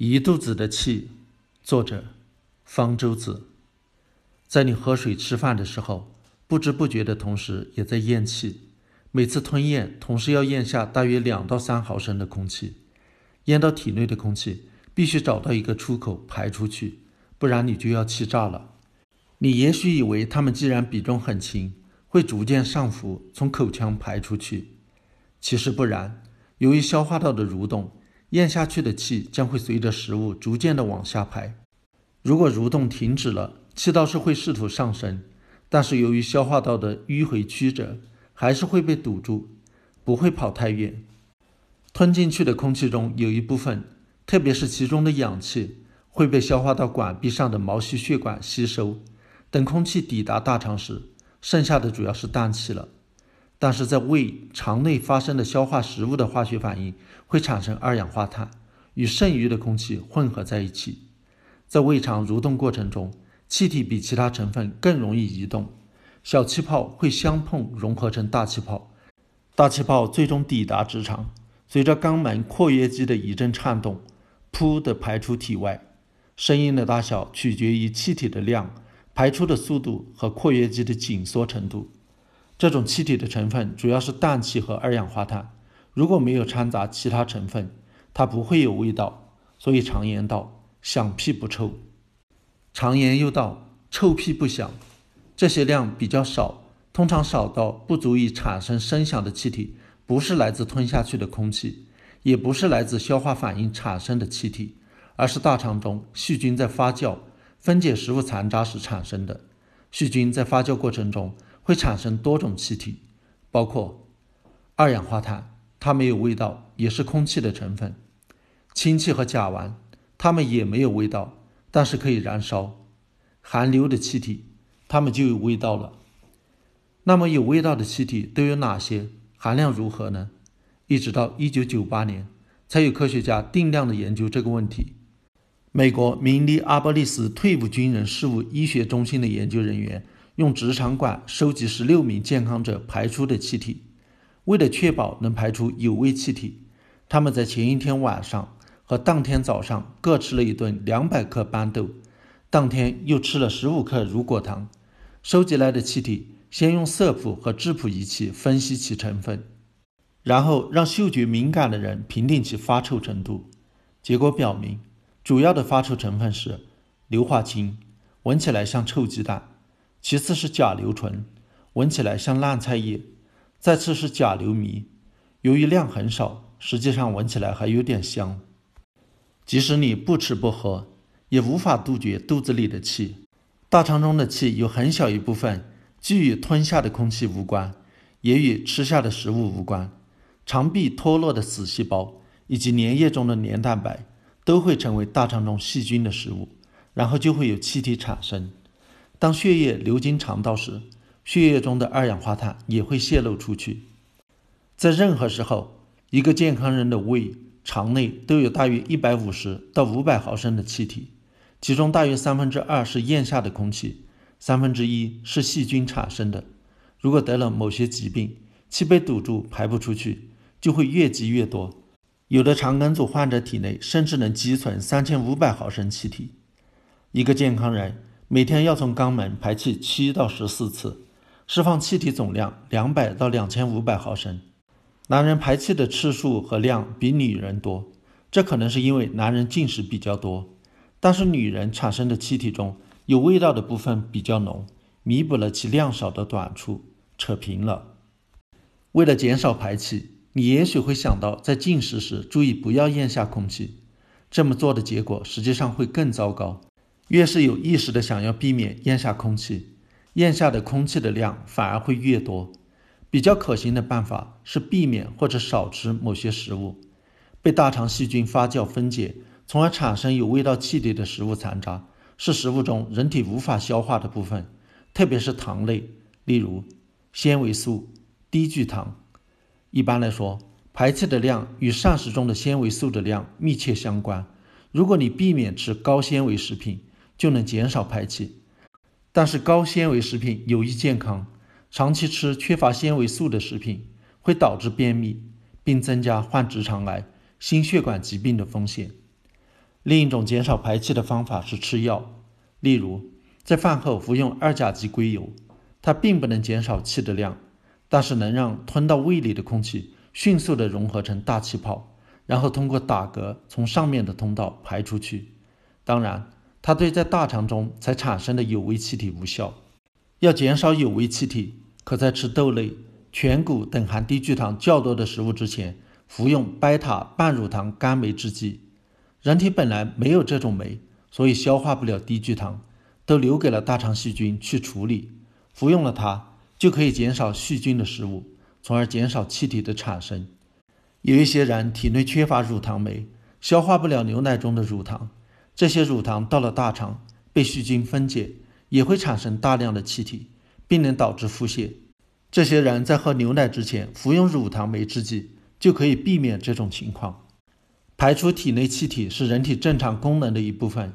一肚子的气，作者方舟子。在你喝水、吃饭的时候，不知不觉的同时也在咽气。每次吞咽，同时要咽下大约两到三毫升的空气。咽到体内的空气必须找到一个出口排出去，不然你就要气炸了。你也许以为它们既然比重很轻，会逐渐上浮，从口腔排出去。其实不然，由于消化道的蠕动。咽下去的气将会随着食物逐渐的往下排。如果蠕动停止了，气道是会试图上升，但是由于消化道的迂回曲折，还是会被堵住，不会跑太远。吞进去的空气中有一部分，特别是其中的氧气，会被消化道管壁上的毛细血管吸收。等空气抵达大肠时，剩下的主要是氮气了。但是在胃肠内发生的消化食物的化学反应会产生二氧化碳，与剩余的空气混合在一起。在胃肠蠕动过程中，气体比其他成分更容易移动，小气泡会相碰融合成大气泡，大气泡最终抵达直肠，随着肛门括约肌的一阵颤动，噗的排出体外。声音的大小取决于气体的量、排出的速度和括约肌的紧缩程度。这种气体的成分主要是氮气和二氧化碳，如果没有掺杂其他成分，它不会有味道。所以常言道：“响屁不臭。”常言又道：“臭屁不响。”这些量比较少，通常少到不足以产生声响的气体，不是来自吞下去的空气，也不是来自消化反应产生的气体，而是大肠中细菌在发酵、分解食物残渣时产生的。细菌在发酵过程中。会产生多种气体，包括二氧化碳，它没有味道，也是空气的成分；氢气和甲烷，它们也没有味道，但是可以燃烧；含硫的气体，它们就有味道了。那么有味道的气体都有哪些？含量如何呢？一直到一九九八年，才有科学家定量的研究这个问题。美国明尼阿波利斯退伍军人事务医学中心的研究人员。用直肠管收集十六名健康者排出的气体，为了确保能排出有味气体，他们在前一天晚上和当天早上各吃了一顿两百克斑豆，当天又吃了十五克乳果糖。收集来的气体先用色谱和质谱仪器分析其成分，然后让嗅觉敏感的人评定其发臭程度。结果表明，主要的发臭成分是硫化氢，闻起来像臭鸡蛋。其次是甲硫醇，闻起来像烂菜叶；再次是甲硫醚，由于量很少，实际上闻起来还有点香。即使你不吃不喝，也无法杜绝肚子里的气。大肠中的气有很小一部分，既与吞下的空气无关，也与吃下的食物无关。肠壁脱落的死细胞以及粘液中的粘蛋白都会成为大肠中细菌的食物，然后就会有气体产生。当血液流经肠道时，血液中的二氧化碳也会泄露出去。在任何时候，一个健康人的胃、肠内都有大约一百五十到五百毫升的气体，其中大约三分之二是咽下的空气，三分之一是细菌产生的。如果得了某些疾病，气被堵住排不出去，就会越积越多。有的肠梗阻患者体内甚至能积存三千五百毫升气体。一个健康人。每天要从肛门排气七到十四次，释放气体总量两百到两千五百毫升。男人排气的次数和量比女人多，这可能是因为男人进食比较多。但是女人产生的气体中有味道的部分比较浓，弥补了其量少的短处，扯平了。为了减少排气，你也许会想到在进食时注意不要咽下空气。这么做的结果实际上会更糟糕。越是有意识的想要避免咽下空气，咽下的空气的量反而会越多。比较可行的办法是避免或者少吃某些食物。被大肠细菌发酵分解，从而产生有味道气体的食物残渣，是食物中人体无法消化的部分，特别是糖类，例如纤维素、低聚糖。一般来说，排气的量与膳食中的纤维素的量密切相关。如果你避免吃高纤维食品，就能减少排气，但是高纤维食品有益健康。长期吃缺乏纤维素的食品会导致便秘，并增加患直肠癌、心血管疾病的风险。另一种减少排气的方法是吃药，例如在饭后服用二甲基硅油，它并不能减少气的量，但是能让吞到胃里的空气迅速地融合成大气泡，然后通过打嗝从上面的通道排出去。当然，它对在大肠中才产生的有味气体无效。要减少有味气体，可在吃豆类、全谷等含低聚糖较多的食物之前，服用贝塔半乳糖苷酶制剂。人体本来没有这种酶，所以消化不了低聚糖，都留给了大肠细菌去处理。服用了它，就可以减少细菌的食物，从而减少气体的产生。有一些人体内缺乏乳糖酶，消化不了牛奶中的乳糖，这些乳糖到了大肠被细菌分解。也会产生大量的气体，并能导致腹泻。这些人在喝牛奶之前服用乳糖酶制剂，就可以避免这种情况。排出体内气体是人体正常功能的一部分。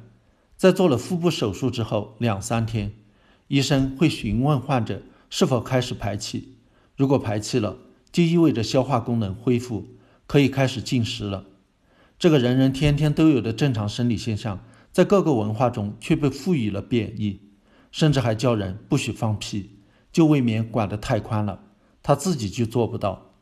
在做了腹部手术之后两三天，医生会询问患者是否开始排气。如果排气了，就意味着消化功能恢复，可以开始进食了。这个人人天天都有的正常生理现象，在各个文化中却被赋予了贬义。甚至还叫人不许放屁，就未免管得太宽了，他自己就做不到。